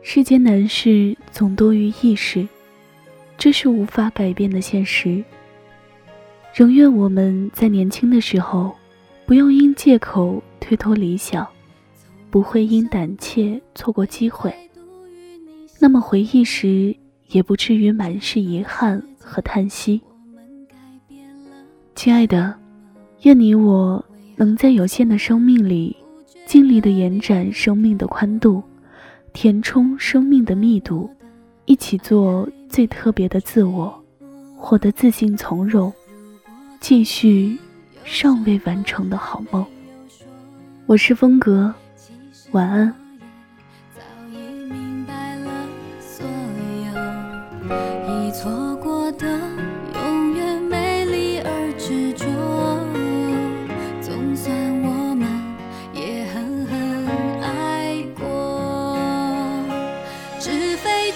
世间难事总多于易事，这是无法改变的现实。仍愿我们在年轻的时候，不用因借口推脱理想，不会因胆怯错过机会。那么回忆时，也不至于满是遗憾和叹息。亲爱的，愿你我能在有限的生命里，尽力的延展生命的宽度。填充生命的密度，一起做最特别的自我，获得自信从容，继续尚未完成的好梦。我是风格，晚安。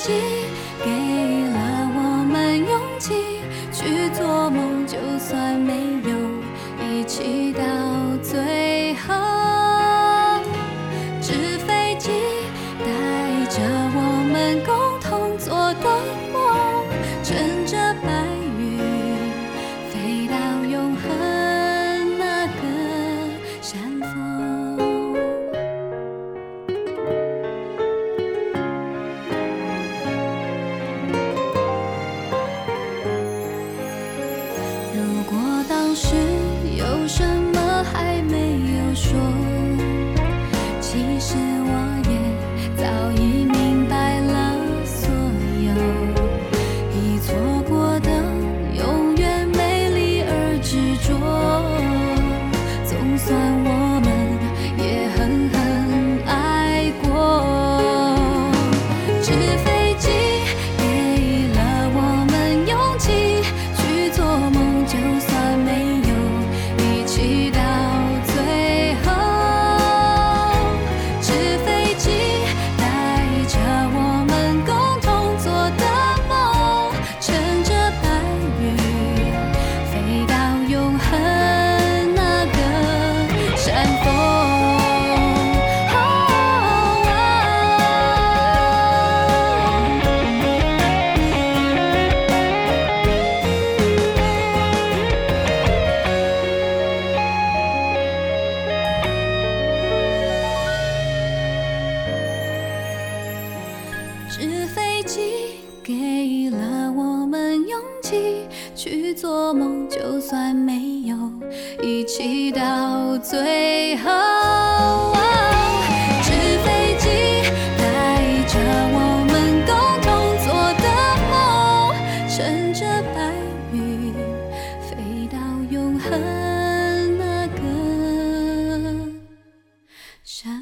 给了我们勇气去做梦，就算没有一起。给了我们勇气去做梦就算没有一起到最后。纸飞机带着我们共同做的梦乘着白云飞到永恒那个山。